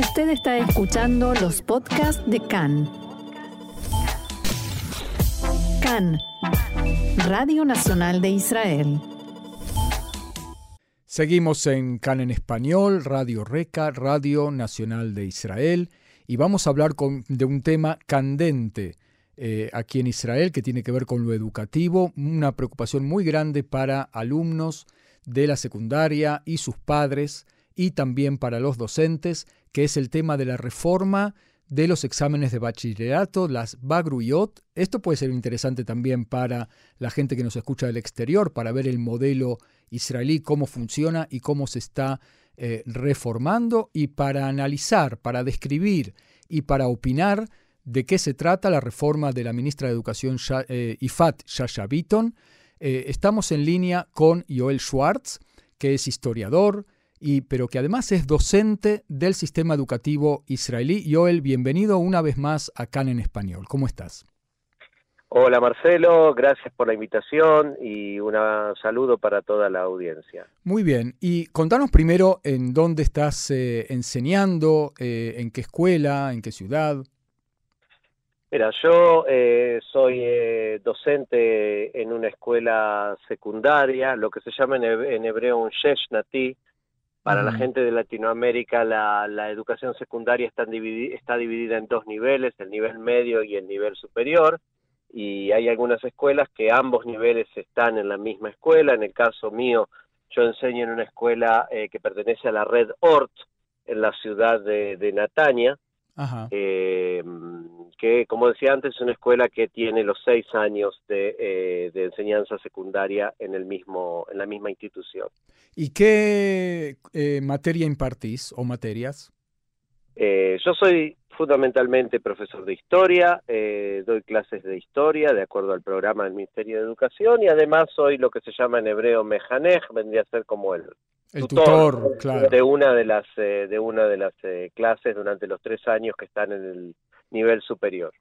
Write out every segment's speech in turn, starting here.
Usted está escuchando los podcasts de CAN. CAN, Radio Nacional de Israel. Seguimos en CAN en español, Radio Reca, Radio Nacional de Israel, y vamos a hablar de un tema candente eh, aquí en Israel que tiene que ver con lo educativo, una preocupación muy grande para alumnos de la secundaria y sus padres y también para los docentes, que es el tema de la reforma de los exámenes de bachillerato, las Bagruyot. Esto puede ser interesante también para la gente que nos escucha del exterior, para ver el modelo israelí, cómo funciona y cómo se está eh, reformando, y para analizar, para describir y para opinar de qué se trata la reforma de la ministra de Educación eh, Ifat Shasha eh, estamos en línea con Joel Schwartz, que es historiador, y, pero que además es docente del sistema educativo israelí. Joel, bienvenido una vez más a CAN en Español. ¿Cómo estás? Hola Marcelo, gracias por la invitación y un saludo para toda la audiencia. Muy bien, y contanos primero en dónde estás eh, enseñando, eh, en qué escuela, en qué ciudad. Mira, yo eh, soy docente en una escuela secundaria, lo que se llama en, hebreo un shesh nati, para la gente de Latinoamérica la, educación secundaria está, está dividida en dos niveles, el nivel medio y el nivel superior, y hay algunas escuelas que ambos niveles están en la misma escuela. En el caso mío, yo enseño en una escuela eh, que pertenece a la red ORT en la ciudad de, de Natania, eh, que como decía antes es una escuela que tiene los seis años de, eh, de, enseñanza secundaria en el mismo en la misma institución. ¿Y qué eh, materia impartís o materias? yo soy fundamentalmente profesor de historia, doy clases de historia de acuerdo al programa del Ministerio de Educación y además soy lo que se llama en hebreo mejanej, vendría a ser como el el tutor, claro. de una de las eh, de una de las eh, clases durante los tres años que están en el nivel superior.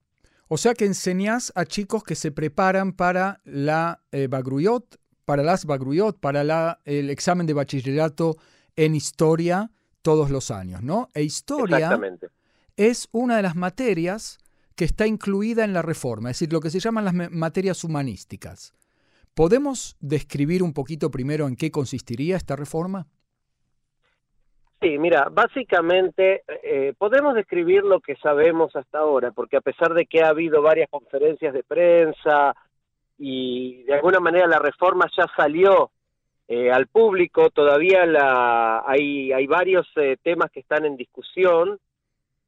O sea que enseñás a chicos que se preparan para la eh, Bagruyot, para las Bagruyot, para la, el examen de bachillerato en historia todos los años, ¿no? E historia es una de las materias que está incluida en la reforma, es decir, lo que se llaman las materias humanísticas. ¿Podemos describir un poquito primero en qué consistiría esta reforma? Sí, mira, básicamente eh, podemos describir lo que sabemos hasta ahora, porque a pesar de que ha habido varias conferencias de prensa y de alguna manera la reforma ya salió eh, al público, todavía la, hay, hay varios eh, temas que están en discusión.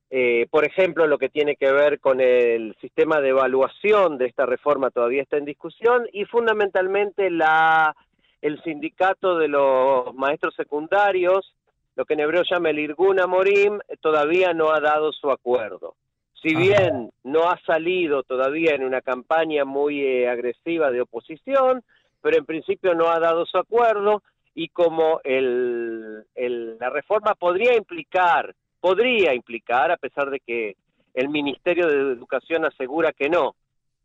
Eh, por ejemplo, lo que tiene que ver con el sistema de evaluación de esta reforma todavía está en discusión y fundamentalmente la, el sindicato de los maestros secundarios, lo que en hebreo llama el Irguna Morim, todavía no ha dado su acuerdo. Si bien no ha salido todavía en una campaña muy eh, agresiva de oposición, pero en principio no ha dado su acuerdo y como el, la reforma podría implicar podría implicar, a pesar de que el Ministerio de Educación asegura que no,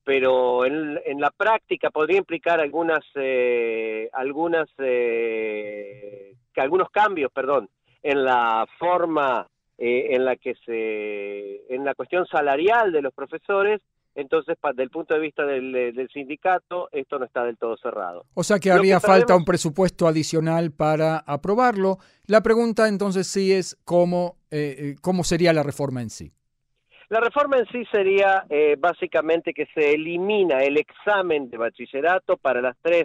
pero en, la práctica podría implicar algunas, eh, algunas, eh, algunos cambios, perdón, en la forma eh, en la que se, en la cuestión salarial de los profesores entonces, desde el punto de vista del, sindicato, esto no está del todo cerrado. O sea que haría falta un presupuesto adicional para aprobarlo. La pregunta entonces sí es cómo, eh, eh, cómo sería la reforma en sí. La reforma en sí sería eh, básicamente que se elimina el examen de bachillerato para las tres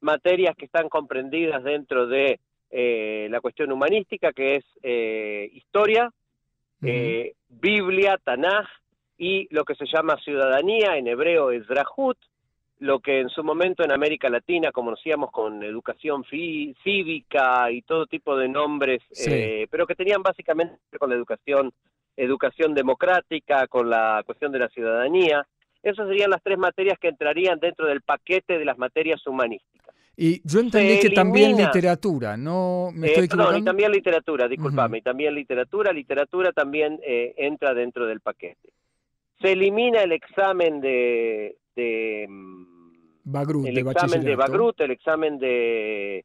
materias que están comprendidas dentro de la cuestión humanística, que es historia, Biblia, Tanaj y lo que se llama ciudadanía, en hebreo es drahut, lo que en su momento en América Latina conocíamos con educación cívica y todo tipo de nombres, eh, pero que tenían básicamente con la educación, educación democrática, con la cuestión de la ciudadanía. Esas serían las tres materias que entrarían dentro del paquete de las materias humanísticas. Y yo entendí que también literatura, ¿no? ¿Me estoy equivocando? y también literatura, disculpame, y también literatura, literatura también eh, entra dentro del paquete se elimina el examen de, de Bagrut, el examen de Bagrut, el examen de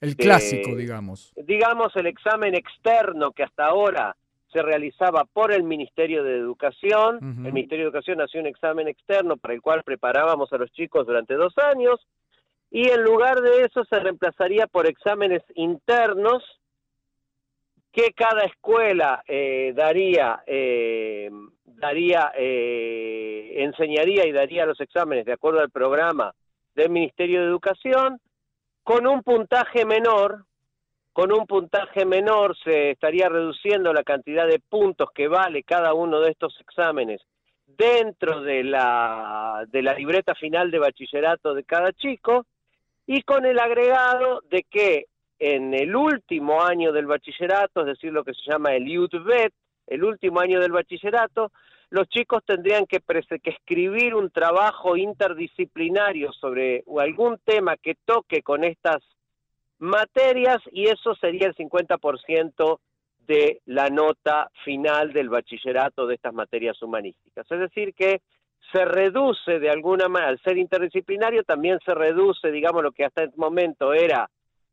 el clásico, digamos. Digamos el examen externo que hasta ahora se realizaba por el Ministerio de Educación. El Ministerio de Educación hacía un examen externo para el cual preparábamos a los chicos durante dos años y en lugar de eso se reemplazaría por exámenes internos que cada escuela eh, daría, eh, daría eh, enseñaría y daría los exámenes de acuerdo al programa del Ministerio de Educación, con un puntaje menor, con un puntaje menor se estaría reduciendo la cantidad de puntos que vale cada uno de estos exámenes dentro de la, de la libreta final de bachillerato de cada chico y con el agregado de que en el último año del bachillerato, es decir, lo que se llama el Youth Vet, el último año del bachillerato, los chicos tendrían que, que, escribir un trabajo interdisciplinario sobre algún tema que toque con estas materias y eso sería el 50% de la nota final del bachillerato de estas materias humanísticas. Es decir, que se reduce de alguna manera, al ser interdisciplinario también se reduce, digamos, lo que hasta el momento era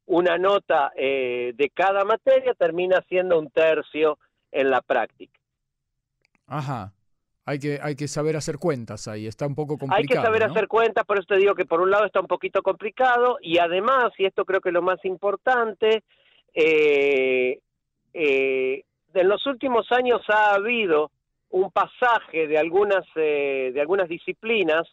una nota eh, de cada materia, termina siendo un tercio en la práctica. Ajá. Hay que, hay que saber hacer cuentas ahí, está un poco complicado. Hay que saber hacer cuentas, por eso te digo que por un lado está un poquito complicado y además, y esto creo que es lo más importante, eh, eh, en los últimos años ha habido un pasaje de algunas, de algunas disciplinas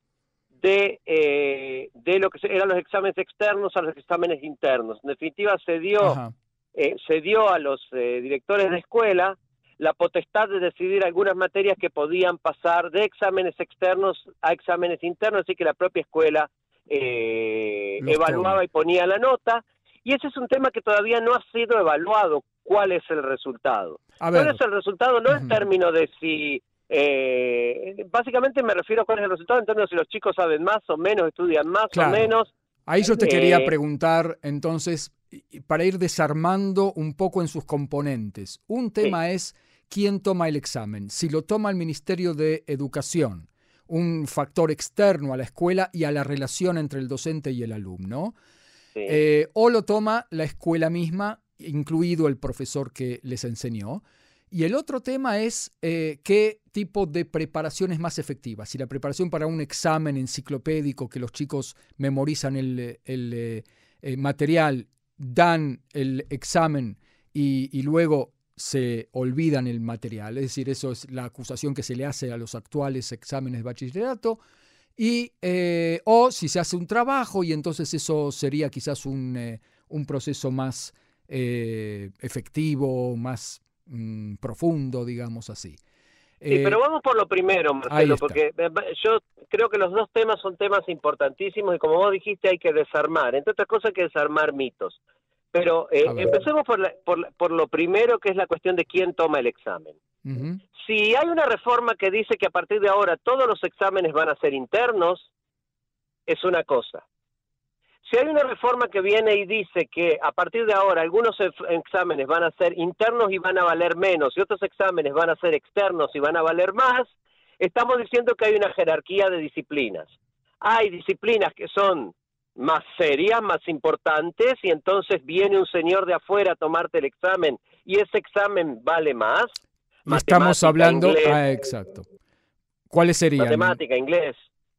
de, eh, de lo que eran los exámenes externos a los exámenes internos. En definitiva, se dio, eh, se dio a los eh, directores de escuela la potestad de decidir algunas materias que podían pasar de exámenes externos a exámenes internos, así que la propia escuela evaluaba y ponía la nota. Y ese es un tema que todavía no ha sido evaluado. ¿Cuál es el resultado? ¿Cuál es el resultado? No en términos de si eh, básicamente me refiero a cuál es el resultado en términos de si los chicos saben más o menos, estudian más o menos. Ahí yo te quería eh, preguntar entonces, para ir desarmando un poco en sus componentes. Un tema es quién toma el examen. Si lo toma el Ministerio de Educación, un factor externo a la escuela y a la relación entre el docente y el alumno, eh, o lo toma la escuela misma, incluido el profesor que les enseñó. Y el otro tema es eh, qué tipo de preparación es más efectiva. Si la preparación para un examen enciclopédico que los chicos memorizan el, el, eh, material, dan el examen y, luego se olvidan el material. Es decir, eso es la acusación que se le hace a los actuales exámenes de bachillerato. Y, eh, o si se hace un trabajo y entonces eso sería quizás un, un proceso más efectivo, más Mm, profundo, digamos así. Sí, pero eh, vamos por lo primero, Marcelo, porque eh, yo creo que los dos temas son temas importantísimos y como vos dijiste hay que desarmar, entre otras cosas hay que desarmar mitos. Pero eh, empecemos por, por, por, lo primero, que es la cuestión de quién toma el examen. Si hay una reforma que dice que a partir de ahora todos los exámenes van a ser internos, es una cosa. Si hay una reforma que viene y dice que a partir de ahora algunos exámenes van a ser internos y van a valer menos y otros exámenes van a ser externos y van a valer más, estamos diciendo que hay una jerarquía de disciplinas. Hay disciplinas que son más serias, más importantes, y entonces viene un señor de afuera a tomarte el examen y ese examen vale más. Estamos hablando, ah, exacto. ¿Cuáles serían? Matemática, inglés,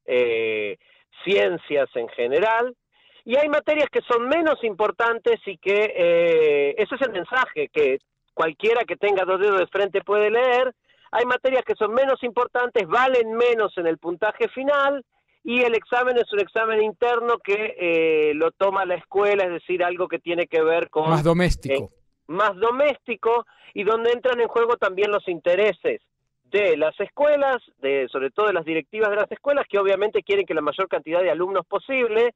eh, ciencias en general, y hay materias que son menos importantes y que eh, ese es el mensaje que cualquiera que tenga dos dedos de frente puede leer. Hay materias que son menos importantes, valen menos en el puntaje final y el examen es un examen interno que eh, lo toma la escuela, es decir, algo que tiene que ver con... Más doméstico. Eh, más doméstico y donde entran en juego también los intereses de las escuelas, de sobre todo de las directivas de las escuelas, que obviamente quieren que la mayor cantidad de alumnos posible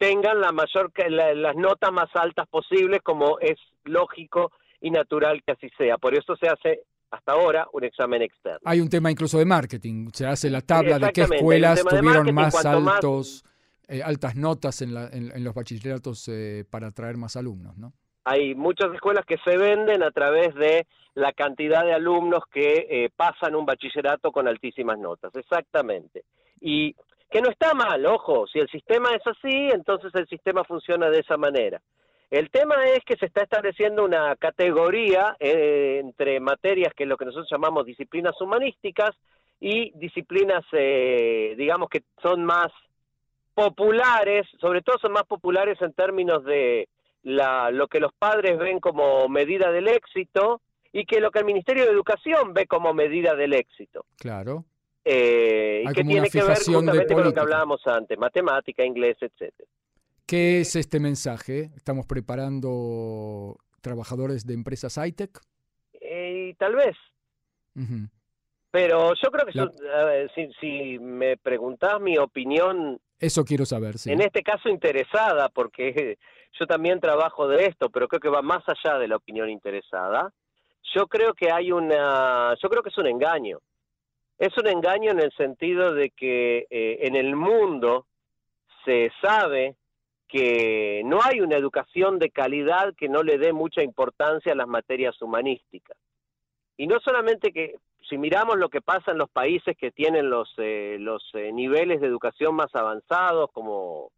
tengan la mayor las notas más altas posibles como es lógico y natural que así sea. Por eso se hace hasta ahora un examen externo. Hay un tema incluso de marketing, se hace la tabla de qué escuelas tuvieron más altos eh, altas notas en, en, los bachilleratos eh, para atraer más alumnos, ¿no? Hay muchas escuelas que se venden a través de la cantidad de alumnos que eh, pasan un bachillerato con altísimas notas, exactamente. Y que no está mal, ojo, si el sistema es así, entonces el sistema funciona de esa manera. El tema es que se está estableciendo una categoría eh, entre materias que lo que nosotros llamamos disciplinas humanísticas y disciplinas, eh, digamos que son más populares, sobre todo son más populares en términos de la, lo que los padres ven como medida del éxito y que lo que el Ministerio de Educación ve como medida del éxito. Claro. Eh, y que tiene que ver justamente con lo que hablábamos antes, matemática, inglés, etcétera. ¿Qué es este mensaje? ¿Estamos preparando trabajadores de empresas high-tech? Eh, tal vez. Pero yo creo que si, si, me preguntás mi opinión... Eso quiero saber, sí. En este caso interesada, porque yo también trabajo de esto, pero creo que va más allá de la opinión interesada. Yo creo que hay una... Yo creo que es un engaño. Es un engaño en el sentido de que eh, en el mundo se sabe que no hay una educación de calidad que no le dé mucha importancia a las materias humanísticas. Y no solamente que, si miramos lo que pasa en los países que tienen los, eh, los eh, niveles de educación más avanzados, como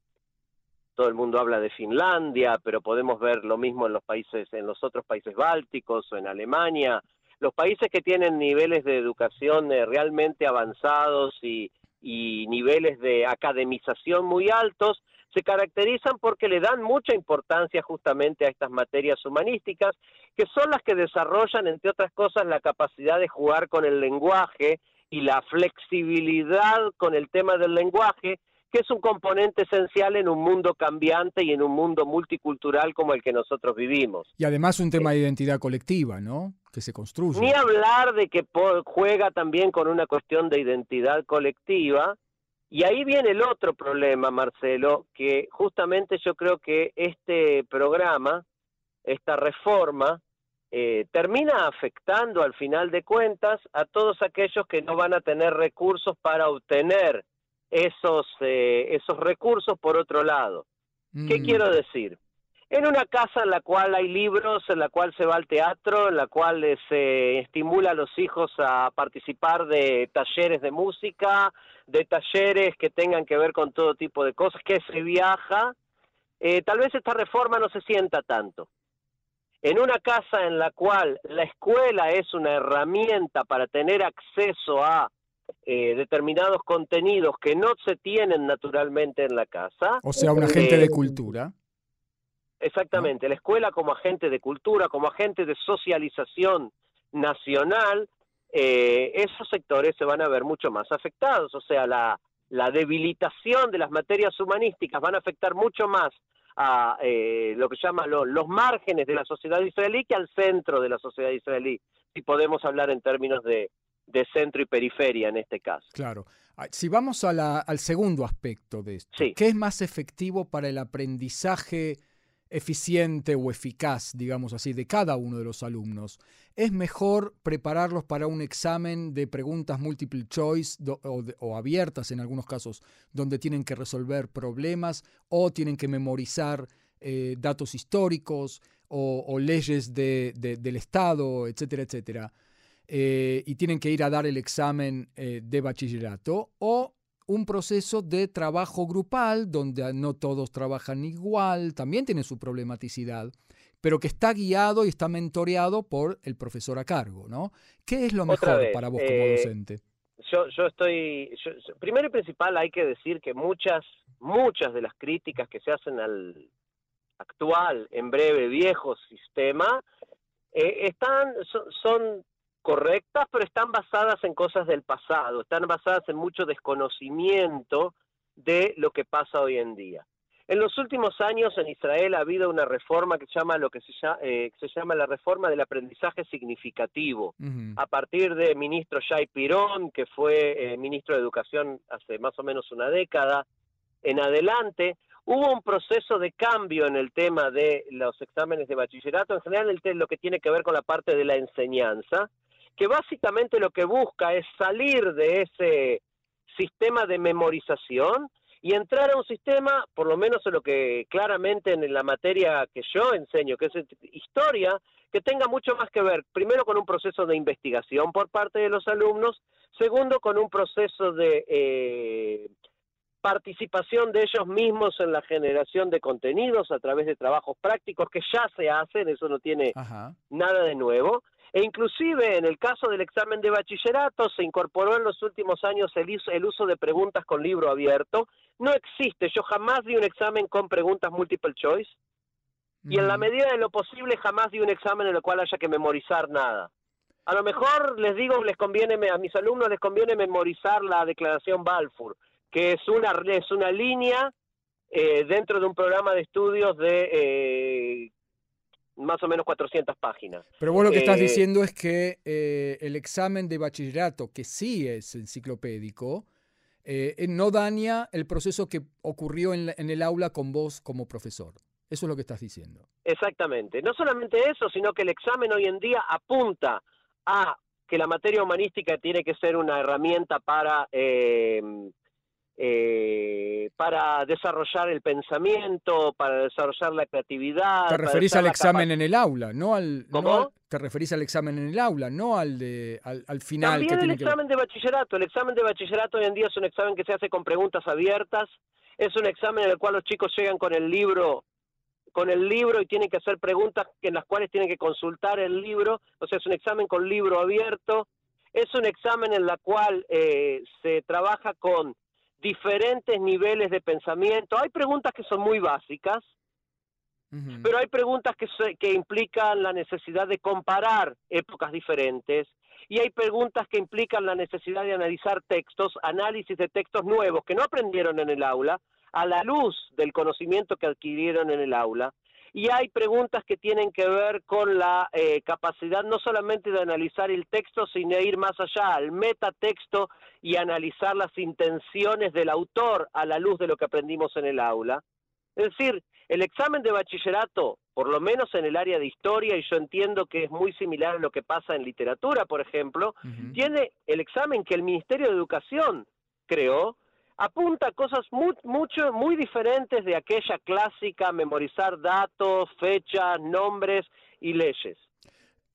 todo el mundo habla de Finlandia, pero podemos ver lo mismo en los países, en los otros países bálticos o en Alemania, los países que tienen niveles de educación eh, realmente avanzados y, niveles de academización muy altos, se caracterizan porque le dan mucha importancia justamente a estas materias humanísticas, que son las que desarrollan, entre otras cosas, la capacidad de jugar con el lenguaje y la flexibilidad con el tema del lenguaje, que es un componente esencial en un mundo cambiante y en un mundo multicultural como el que nosotros vivimos. Y además un tema de identidad colectiva, ¿no? que se construye. Ni hablar de que juega también con una cuestión de identidad colectiva. Y ahí viene el otro problema, Marcelo, que justamente yo creo que este programa, esta reforma, eh, termina afectando al final de cuentas a todos aquellos que no van a tener recursos para obtener esos, eh, esos recursos por otro lado. ¿Qué mm. quiero decir? en una casa en la cual hay libros, en la cual se va al teatro, en la cual eh, se estimula a los hijos a participar de talleres de música, de talleres que tengan que ver con todo tipo de cosas, que se viaja, eh, tal vez esta reforma no se sienta tanto. En una casa en la cual la escuela es una herramienta para tener acceso a eh, determinados contenidos que no se tienen naturalmente en la casa. O sea, un agente de cultura. Exactamente, la escuela como agente de cultura, como agente de socialización nacional, eh, esos sectores se van a ver mucho más afectados. O sea, la, la debilitación de las materias humanísticas van a afectar mucho más a eh, lo que llaman los márgenes de la sociedad israelí que al centro de la sociedad israelí, si podemos hablar en términos de, de centro y periferia en este caso. Claro. Ah, si vamos a la, al segundo aspecto de esto, ¿qué es más efectivo para el aprendizaje eficiente o eficaz, digamos así, de cada uno de los alumnos. Es mejor prepararlos para un examen de preguntas multiple choice o, abiertas en algunos casos, donde tienen que resolver problemas o tienen que memorizar eh, datos históricos o, leyes del Estado, etcétera, etcétera. Eh, y tienen que ir a dar el examen eh, de bachillerato, o un proceso de trabajo grupal donde no todos trabajan igual, también tiene su problematicidad, pero que está guiado y está mentoreado por el profesor a cargo, ¿no? ¿Qué es lo mejor para vos como eh, docente? Yo, yo estoy, primero y principal hay que decir que muchas, muchas de las críticas que se hacen al actual, en breve, viejo sistema, eh, están, son correctas, pero están basadas en cosas del pasado, están basadas en mucho desconocimiento de lo que pasa hoy en día. En los últimos años en Israel ha habido una reforma que se llama lo que se llama, eh, se llama la reforma del aprendizaje significativo. A partir de ministro Shai Pirón, que fue eh, ministro de Educación hace más o menos una década, en adelante, hubo un proceso de cambio en el tema de los exámenes de bachillerato, en general el lo que tiene que ver con la parte de la enseñanza, que básicamente lo que busca es salir de ese sistema de memorización y entrar a un sistema, por lo menos en lo que claramente en la materia que yo enseño, que es historia, que tenga mucho más que ver, primero con un proceso de investigación por parte de los alumnos, segundo con un proceso de, eh, participación de ellos mismos en la generación de contenidos a través de trabajos prácticos que ya se hacen, eso no tiene nada de nuevo. E inclusive en el caso del examen de bachillerato se incorporó en los últimos años el, el uso de preguntas con libro abierto. No existe, yo jamás di un examen con preguntas multiple choice y en la medida de lo posible jamás di un examen en el cual haya que memorizar nada. A lo mejor les digo, les conviene, a mis alumnos les conviene memorizar la declaración Balfour, que es una, es una línea eh, dentro de un programa de estudios de eh, más o menos 400 páginas. Pero vos lo que estás eh, diciendo es que el examen de bachillerato, que sí es enciclopédico, no daña el proceso que ocurrió en, en el aula con vos como profesor. Eso es lo que estás diciendo. Exactamente. No solamente eso, sino que el examen hoy en día apunta a que la materia humanística tiene que ser una herramienta para, eh, para desarrollar el pensamiento, para desarrollar la creatividad. Te referís al examen en el aula, no al... ¿Cómo? te referís al examen en el aula, no al de al, al final. También el examen de bachillerato. El examen de bachillerato hoy en día es un examen que se hace con preguntas abiertas. Es un examen en el cual los chicos llegan con el libro con el libro y tienen que hacer preguntas en las cuales tienen que consultar el libro, o sea, es un examen con libro abierto, es un examen en la cual eh, se trabaja con diferentes niveles de pensamiento. Hay preguntas que son muy básicas, pero hay preguntas que, que implican la necesidad de comparar épocas diferentes y hay preguntas que implican la necesidad de analizar textos, análisis de textos nuevos que no aprendieron en el aula, a la luz del conocimiento que adquirieron en el aula. Y hay preguntas que tienen que ver con la eh, capacidad no solamente de analizar el texto, sino ir más allá, al metatexto y analizar las intenciones del autor a la luz de lo que aprendimos en el aula. Es decir, el examen de bachillerato, por lo menos en el área de historia, y yo entiendo que es muy similar a lo que pasa en literatura, por ejemplo, tiene el examen que el Ministerio de Educación creó, apunta a cosas muy, mucho, muy diferentes de aquella clásica memorizar datos, fechas, nombres y leyes.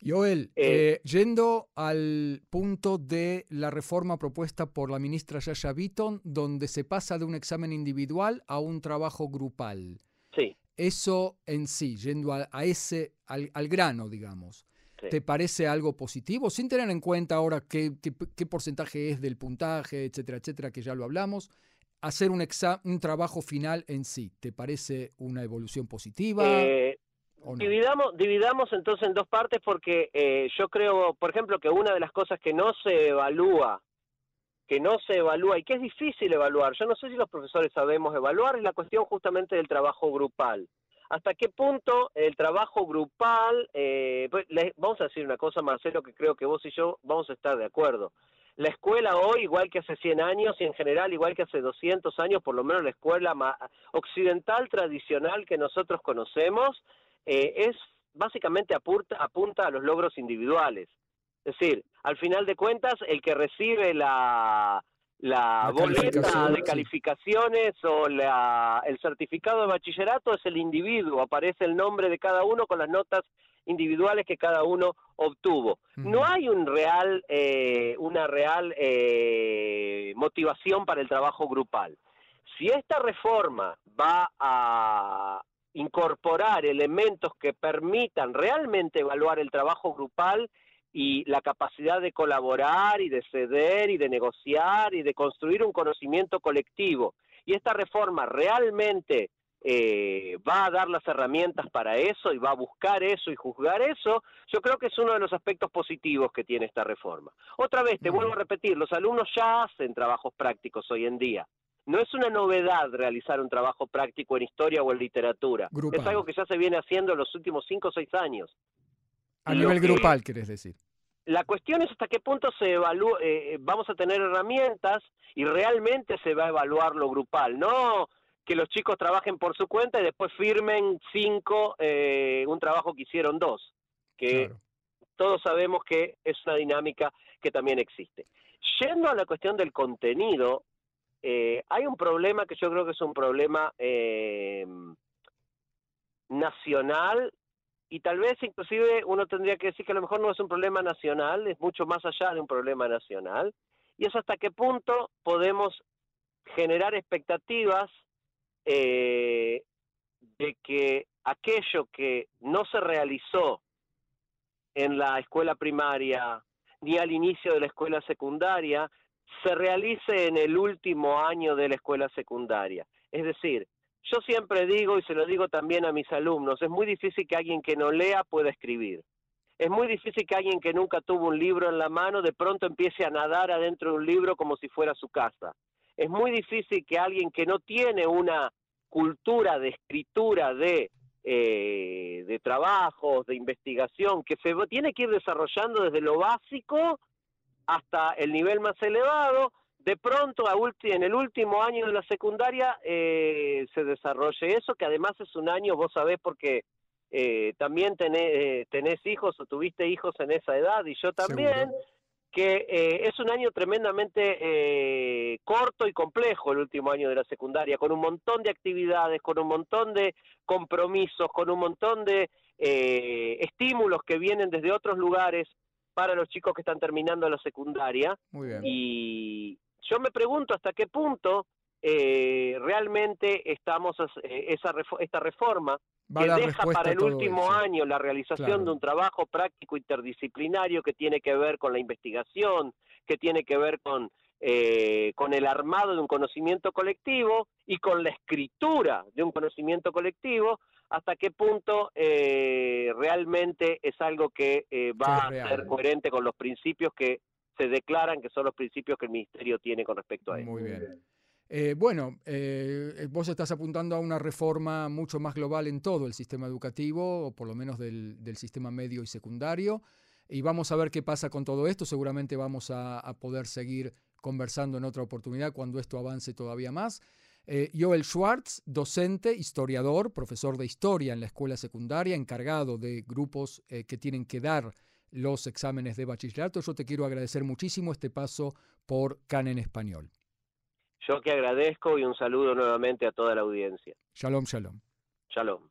Joel, eh, eh, yendo al punto de la reforma propuesta por la ministra Yaya Beaton, donde se pasa de un examen individual a un trabajo grupal. Sí. Eso en sí, yendo a, ese, al, grano, digamos, ¿te parece algo positivo? Sin tener en cuenta ahora qué, qué, porcentaje es del puntaje, etcétera, etcétera, que ya lo hablamos. Hacer un, un trabajo final en sí, ¿te parece una evolución positiva? Eh, dividamos, dividamos entonces en dos partes porque eh, yo creo, por ejemplo, que una de las cosas que no se evalúa que no se evalúa y que es difícil evaluar. Yo no sé si los profesores sabemos evaluar, es la cuestión justamente del trabajo grupal. ¿Hasta qué punto el trabajo grupal, eh, pues, vamos a decir una cosa, Marcelo, que creo que vos y yo vamos a estar de acuerdo. La escuela hoy, igual que hace 100 años y en general igual que hace 200 años, por lo menos la escuela occidental tradicional que nosotros conocemos, eh, es básicamente apunta, apunta a los logros individuales. Es decir, al final de cuentas, el que recibe la, la, boleta de calificaciones o la, el certificado de bachillerato es el individuo, aparece el nombre de cada uno con las notas individuales que cada uno obtuvo. No hay un real, eh, una real eh, motivación para el trabajo grupal. Si esta reforma va a incorporar elementos que permitan realmente evaluar el trabajo grupal, y la capacidad de colaborar y de ceder y de negociar y de construir un conocimiento colectivo. Y esta reforma realmente eh, va a dar las herramientas para eso y va a buscar eso y juzgar eso, yo creo que es uno de los aspectos positivos que tiene esta reforma. Otra vez, te vuelvo a repetir, los alumnos ya hacen trabajos prácticos hoy en día. No es una novedad realizar un trabajo práctico en historia o en literatura. Es algo que ya se viene haciendo en los últimos cinco o seis años. A nivel grupal, querés decir. La cuestión es hasta qué punto se evalúa, eh, eh, vamos a tener herramientas y realmente se va a evaluar lo grupal, no que los chicos trabajen por su cuenta y después firmen cinco eh, un trabajo que hicieron dos, que todos sabemos que es una dinámica que también existe. Yendo a la cuestión del contenido, hay un problema que yo creo que es un problema nacional y tal vez inclusive uno tendría que decir que a lo mejor no es un problema nacional, es mucho más allá de un problema nacional, y es hasta qué punto podemos generar expectativas eh, de que aquello que no se realizó en la escuela primaria ni al inicio de la escuela secundaria se realice en el último año de la escuela secundaria. Es decir, yo siempre digo, y se lo digo también a mis alumnos, es muy difícil que alguien que no lea pueda escribir. Es muy difícil que alguien que nunca tuvo un libro en la mano de pronto empiece a nadar adentro de un libro como si fuera su casa. Es muy difícil que alguien que no tiene una cultura de escritura, de, eh, de trabajos, de investigación, que se tiene que ir desarrollando desde lo básico hasta el nivel más elevado, de pronto en el último año de la secundaria eh, se desarrolle eso, que además es un año, vos sabés, porque eh, también tenés, eh, tenés, hijos o tuviste hijos en esa edad y yo también, que es un año tremendamente corto y complejo el último año de la secundaria, con un montón de actividades, con un montón de compromisos, con un montón de estímulos que vienen desde otros lugares para los chicos que están terminando la secundaria. Y yo me pregunto hasta qué punto eh, realmente estamos eh, esa esta reforma que deja para el último año la realización de un trabajo práctico interdisciplinario que tiene que ver con la investigación, que tiene que ver con eh, con el armado de un conocimiento colectivo y con la escritura de un conocimiento colectivo, hasta qué punto eh, realmente es algo que eh, va a ser coherente con los principios que se declaran que son los principios que el Ministerio tiene con respecto a él. Muy bien. Eh, bueno, vos estás apuntando a una reforma mucho más global en todo el sistema educativo, o por lo menos del, sistema medio y secundario, y vamos a ver qué pasa con todo esto. Seguramente vamos a poder seguir conversando en otra oportunidad cuando esto avance todavía más. Eh, Joel Schwartz, docente, historiador, profesor de historia en la escuela secundaria, encargado de grupos eh, que tienen que dar los exámenes de bachillerato. Yo te quiero agradecer muchísimo este paso por CAN en español. Yo que agradezco y un saludo nuevamente a toda la audiencia. Shalom, shalom. Shalom.